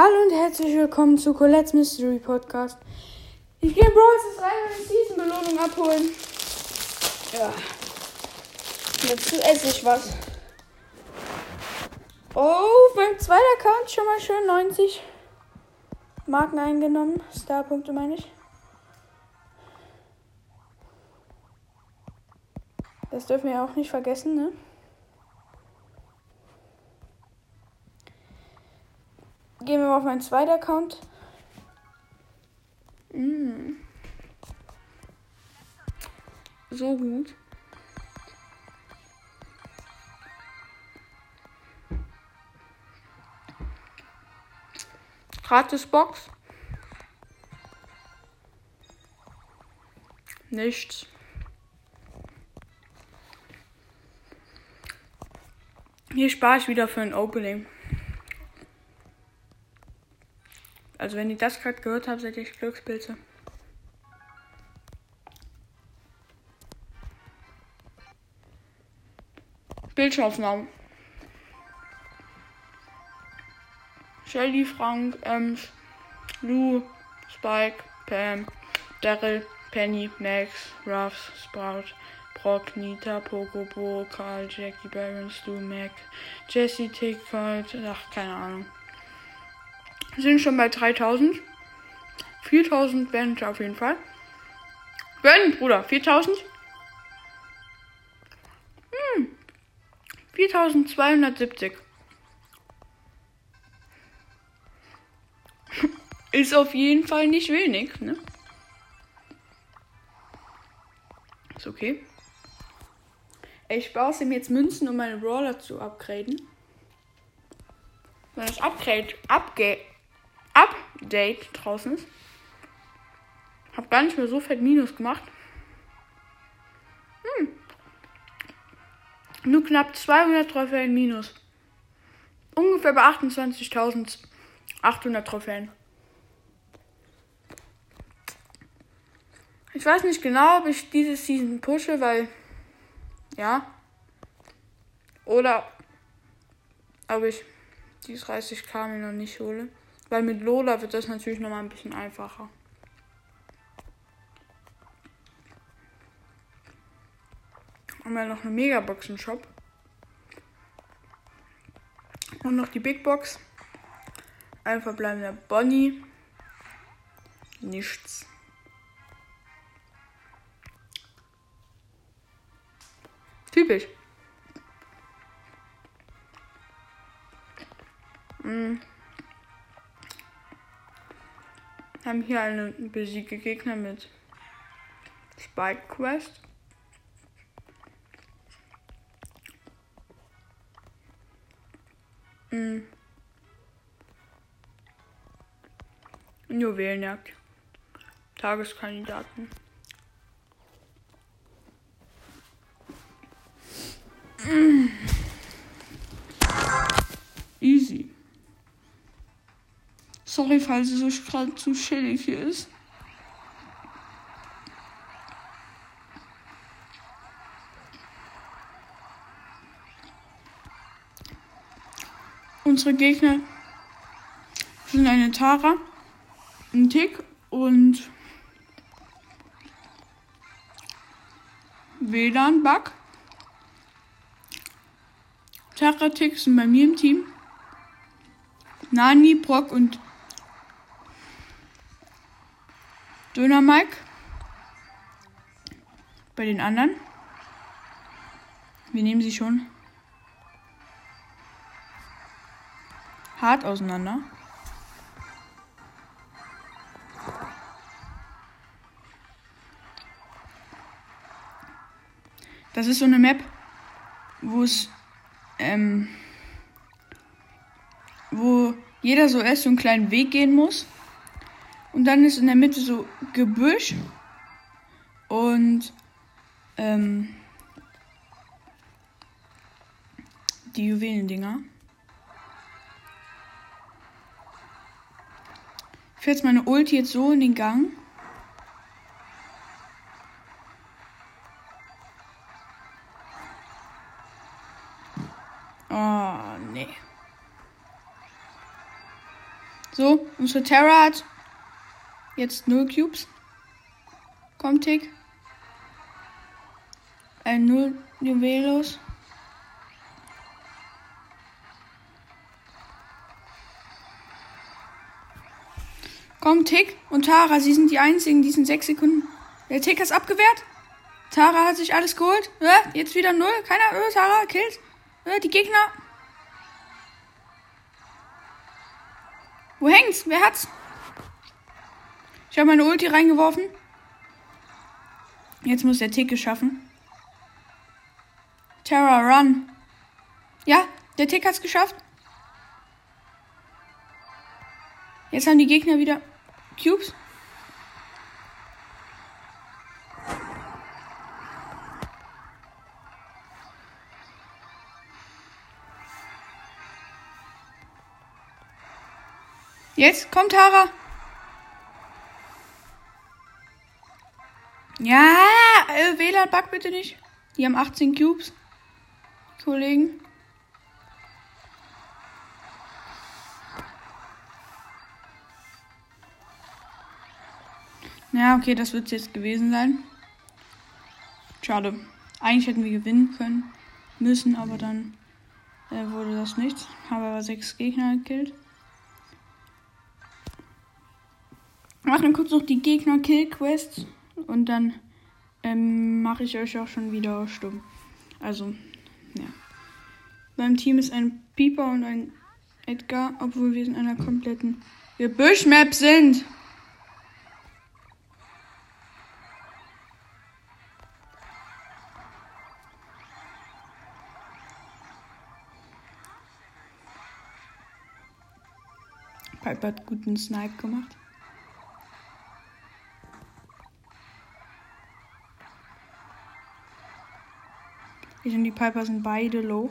Hallo und herzlich willkommen zu Colette's Mystery Podcast. Ich gehe Brawl rein und eine Season-Belohnung abholen. Ja. Jetzt esse ich was. Oh, mein zweiter Account schon mal schön 90 Marken eingenommen. Starpunkte meine ich. Das dürfen wir auch nicht vergessen, ne? Gehen wir mal auf meinen zweiten Account. Mm. So gut. Gratis Box. Nichts. Hier spare ich wieder für ein Opening. Also wenn ihr das gerade gehört habt, seid ihr Glückspilze. Bildschirmaufnahmen. Shelly, Frank, Ems, Lou, Spike, Pam, Daryl, Penny, Max, Ruffs, Sprout, Brock, Nita, Pocobo, Karl, Jackie, Baron, Stu, Mac, Jesse, Tick, Colt, ach, keine Ahnung. Wir sind schon bei 3000. 4000 werden es auf jeden Fall. Gönn, Bruder, 4000. Hm. 4270. Ist auf jeden Fall nicht wenig, ne? Ist okay. Ich spare ihm jetzt Münzen, um meine Brawler zu upgraden. Wenn das Upgrade, Upgrade, Update draußen ist. Hab gar nicht mehr so fett Minus gemacht. Hm. Nur knapp 200 Trophäen Minus. Ungefähr bei 28.800 Trophäen. Ich weiß nicht genau, ob ich diese Season pushe, weil. Ja. Oder ob ich die 30k mir noch nicht hole. Weil mit Lola wird das natürlich noch mal ein bisschen einfacher. Haben wir noch eine Megabox im Shop. Und noch die Big Box. Ein verbleibender Bonnie. Nichts. Typisch. Mhm. Haben hier einen besiegte Gegner mit Spike Quest. Mhm. Juwelenjagd. Tageskandidaten. Easy. Sorry, falls es gerade zu chillig hier ist. Unsere Gegner sind eine Tara, ein Tick und WLAN-Bug. Tara Tick sind bei mir im Team. Nani, Brock und Döner Mike. Bei den anderen. Wir nehmen sie schon hart auseinander. Das ist so eine Map, wo es ähm, wo jeder so erst so einen kleinen Weg gehen muss. Und dann ist in der Mitte so Gebüsch und ähm, die Juwelendinger. Ich fährt meine Ulti jetzt so in den Gang. Oh, nee. So, unsere Terra hat jetzt 0 Cubes. Kommt Tick. Ein 0 Juwelos. Komm, Tick und Tara, sie sind die einzigen, die sind 6 Sekunden. Der Tick hat abgewehrt. Tara hat sich alles geholt. Ja, jetzt wieder 0. Keiner. Äh, Tara killt. Ja, die Gegner. Wo hängt's? Wer hat's? Ich habe meine Ulti reingeworfen. Jetzt muss der Tick geschaffen. Terra, run. Ja, der Tick hat's geschafft. Jetzt haben die Gegner wieder Cubes. Jetzt kommt Tara. Ja, äh, WLAN bug bitte nicht. Die haben 18 Cubes. Kollegen. Ja, okay, das wird es jetzt gewesen sein. Schade. Eigentlich hätten wir gewinnen können, müssen, aber dann äh, wurde das nichts. Habe aber sechs Gegner gekillt. mache dann kurz noch die Gegner-Kill-Quests und dann ähm, mache ich euch auch schon wieder stumm. Also, ja. Beim Team ist ein Pieper und ein Edgar, obwohl wir in einer kompletten Gebüschmap sind. Piper hat guten Snipe gemacht. Ich und die Piper sind beide low.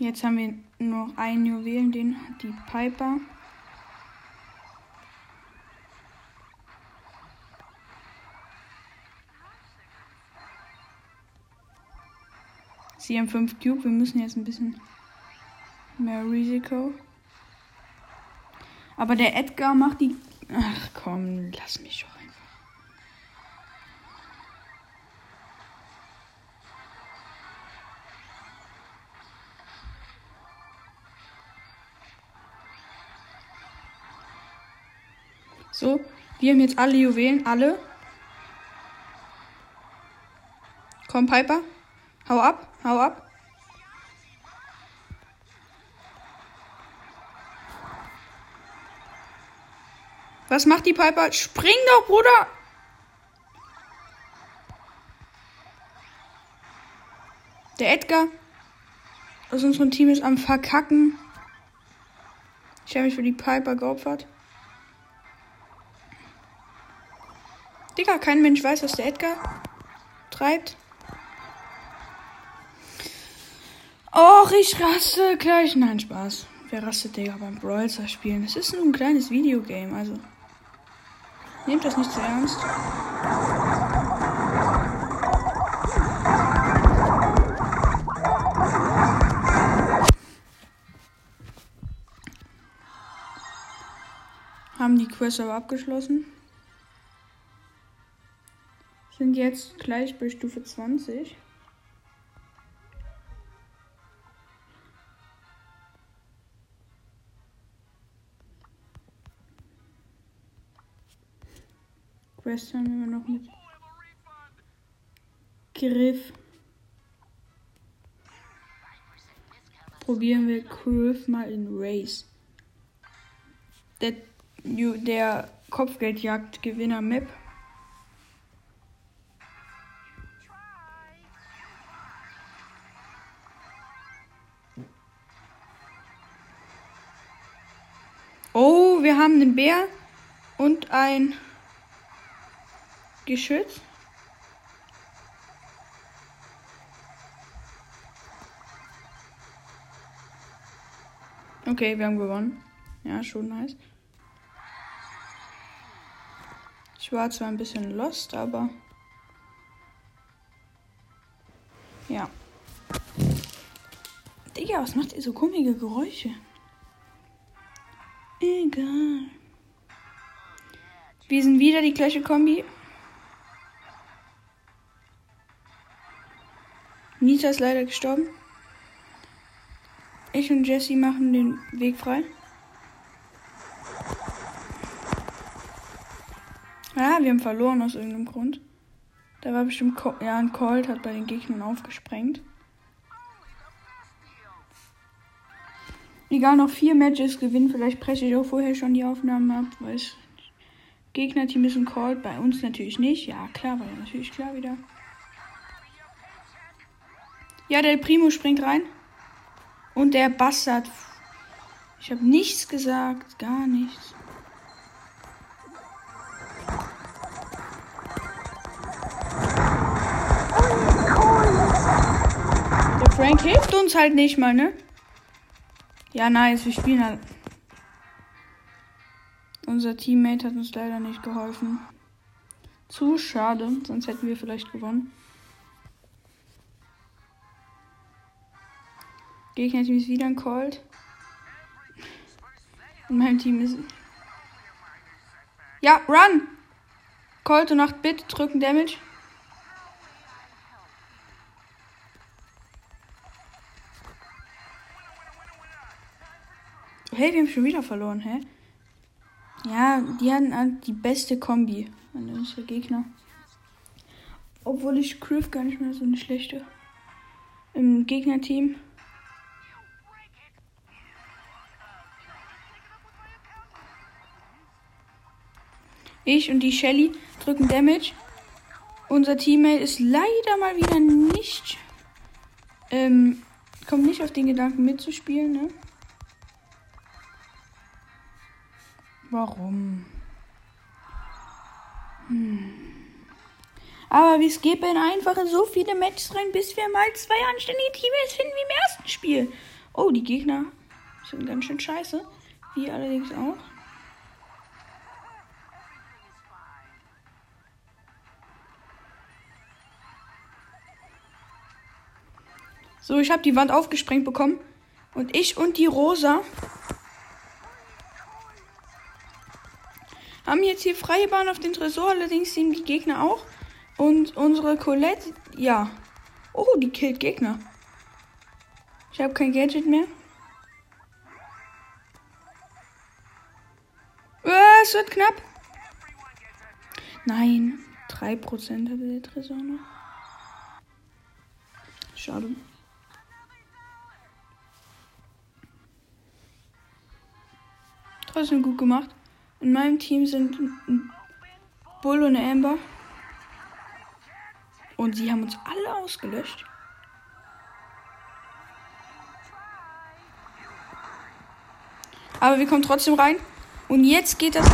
Jetzt haben wir nur noch einen Juwelen, den die Piper. Sie haben 5 Cube, wir müssen jetzt ein bisschen mehr Risiko. Aber der Edgar macht die. Ach komm, lass mich doch einfach. So, wir haben jetzt alle Juwelen, alle. Komm, Piper. Hau ab, hau ab. Was macht die Piper? Spring doch, Bruder! Der Edgar aus unserem Team ist am Verkacken. Ich habe mich für die Piper geopfert. Digga, kein Mensch weiß, was der Edgar treibt. Och, ich raste gleich. Nein, Spaß. Wer rastet, Digga, beim Brawl spielen? Es ist nur ein kleines Videogame, also. Nehmt das nicht zu ernst. Haben die Quest aber abgeschlossen. Sind jetzt gleich bei Stufe 20. Quest haben wir noch mit Griff. Probieren wir Griff mal in Race. Der, der Kopfgeldjagd-Gewinner Map. Oh, wir haben den Bär und ein Geschütz. Okay, wir haben gewonnen. Ja, schon nice. Ich war zwar ein bisschen lost, aber Ja. Digga, was macht ihr so komische Geräusche? Egal. Wir sind wieder die gleiche Kombi. Nita ist leider gestorben. Ich und Jesse machen den Weg frei. Ah, wir haben verloren aus irgendeinem Grund. Da war bestimmt Co ja, ein Colt hat bei den Gegnern aufgesprengt. Egal, noch vier Matches gewinnen. Vielleicht breche ich auch vorher schon die Aufnahmen ab, weil Gegnerteam ist ein Colt, bei uns natürlich nicht. Ja, klar, war ja natürlich klar wieder. Ja, der Primo springt rein. Und der Bastard. Ich habe nichts gesagt, gar nichts. Der Frank hilft uns halt nicht mal, ne? Ja, nice, wir spielen halt. Unser Teammate hat uns leider nicht geholfen. Zu schade, sonst hätten wir vielleicht gewonnen. Gegner-Team ist wieder ein Colt. Und mein Team ist. Ja, run! Colt und 8 Bit drücken Damage. Hey, wir haben schon wieder verloren, hä? Ja, die hatten die beste Kombi an unsere Gegner. Obwohl ich Griff gar nicht mehr so eine schlechte im Gegnerteam. Ich und die Shelly drücken Damage. Unser Teammate ist leider mal wieder nicht. Ähm, kommt nicht auf den Gedanken mitzuspielen, ne? Warum? Hm. Aber wir skippen einfach in so viele Matches rein, bis wir mal zwei anständige Teammates finden wie im ersten Spiel. Oh, die Gegner sind ganz schön scheiße. Wir allerdings auch. So, ich habe die Wand aufgesprengt bekommen. Und ich und die Rosa haben jetzt hier freie Bahn auf den Tresor. Allerdings sehen die Gegner auch. Und unsere Colette, ja. Oh, die killt Gegner. Ich habe kein Gadget mehr. Oh, es wird knapp. Nein, 3% hatte der Tresor noch. Schade. Trotzdem gut gemacht. In meinem Team sind Bull und Amber. Und sie haben uns alle ausgelöscht. Aber wir kommen trotzdem rein. Und jetzt geht das Die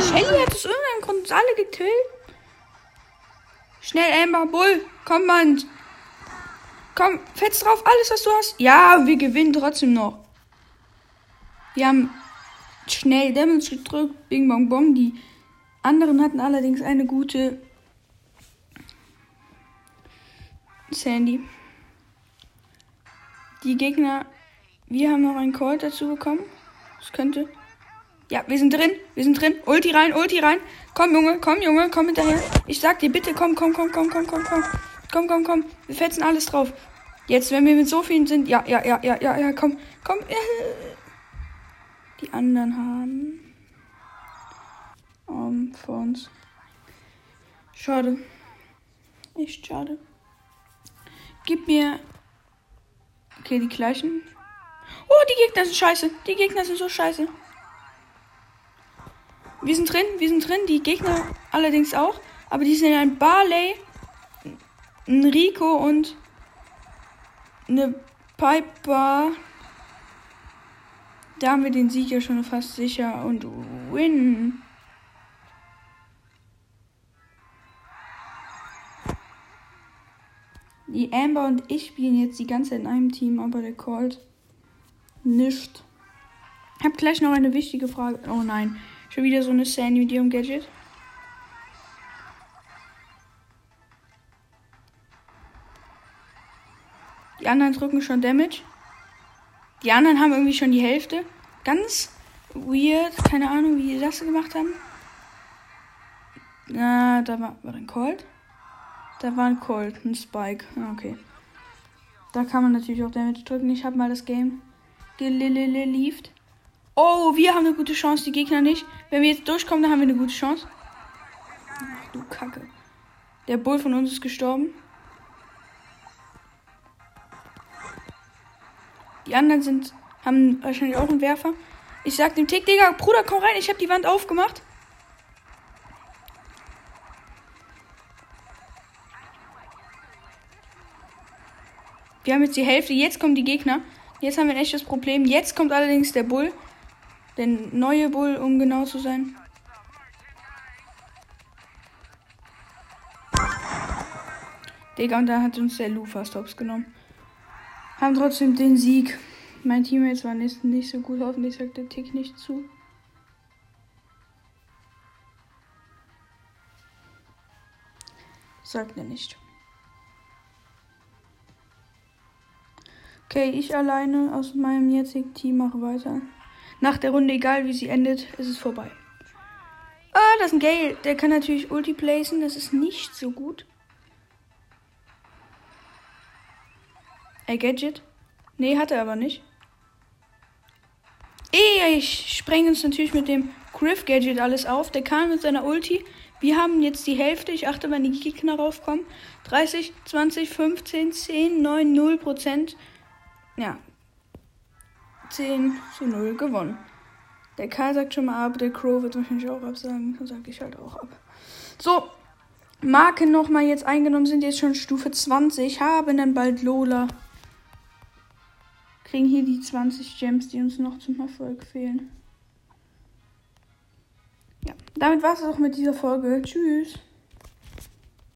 Shelly hat aus irgendeinem Grund alle gekillt. Schnell, Amber, Bull, komm, Mann. Komm, fetz drauf, alles, was du hast. Ja, wir gewinnen trotzdem noch. Wir haben schnell Damage gedrückt. Bing, bong, bong. Die anderen hatten allerdings eine gute Sandy. Die Gegner, wir haben noch einen Call dazu bekommen. Das könnte. Ja, wir sind drin. Wir sind drin. Ulti rein, Ulti rein. Komm, Junge, komm, Junge, komm hinterher. Ich sag dir bitte, komm, komm, komm, komm, komm, komm, komm. Komm, komm, komm. Wir fetzen alles drauf. Jetzt, wenn wir mit so vielen sind. Ja, ja, ja, ja, ja, ja, komm, komm. Die anderen haben. Um, vor uns. Schade. Echt schade. Gib mir. Okay, die gleichen. Oh, die Gegner sind scheiße. Die Gegner sind so scheiße. Wir sind drin, wir sind drin. Die Gegner allerdings auch. Aber die sind ein Barley ein Rico und eine Piper. Da haben wir den Sieg ja schon fast sicher und win. Die Amber und ich spielen jetzt die ganze Zeit in einem Team, aber der Colt nicht. Ich habe gleich noch eine wichtige Frage. Oh nein, schon wieder so eine Sandy mit ihrem Gadget. Die anderen drücken schon Damage. Die anderen haben irgendwie schon die Hälfte. Ganz weird. Keine Ahnung, wie die das gemacht haben. Na, da war, war ein Colt. Da war ein Colt, ein Spike. Ah, okay. Da kann man natürlich auch Damage drücken. Ich habe mal das Game gelilieft. Oh, wir haben eine gute Chance, die Gegner nicht. Wenn wir jetzt durchkommen, dann haben wir eine gute Chance. Ach, du Kacke. Der Bull von uns ist gestorben. Die anderen sind, haben wahrscheinlich auch einen Werfer. Ich sag dem Tick, Digga, Bruder, komm rein, ich habe die Wand aufgemacht. Wir haben jetzt die Hälfte, jetzt kommen die Gegner. Jetzt haben wir ein echtes Problem. Jetzt kommt allerdings der Bull. Der neue Bull, um genau zu sein. Digga, und da hat uns der Lu fast hops genommen. Haben trotzdem den Sieg. Mein Teammates waren nicht, nicht so gut. Hoffentlich sagt der Tick nicht zu. Sagt er nicht. Okay, ich alleine aus meinem jetzigen Team mache weiter. Nach der Runde, egal wie sie endet, ist es vorbei. Ah, das ist ein Gale. Der kann natürlich Ulti placen. Das ist nicht so gut. Ey, Gadget? Nee, hat er aber nicht. Ey, ich spreng uns natürlich mit dem Griff Gadget alles auf. Der kam mit seiner Ulti. Wir haben jetzt die Hälfte. Ich achte, wenn die Gegner raufkommen. 30, 20, 15, 10, 9, 0 Prozent. Ja. 10 zu 0 gewonnen. Der Karl sagt schon mal ab, der Crow wird wahrscheinlich auch absagen. Dann sage ich halt auch ab. So, Marken nochmal jetzt eingenommen, sind jetzt schon Stufe 20, haben dann bald Lola. Kriegen hier die 20 Gems, die uns noch zum Erfolg fehlen. Ja, damit war es auch mit dieser Folge. Tschüss.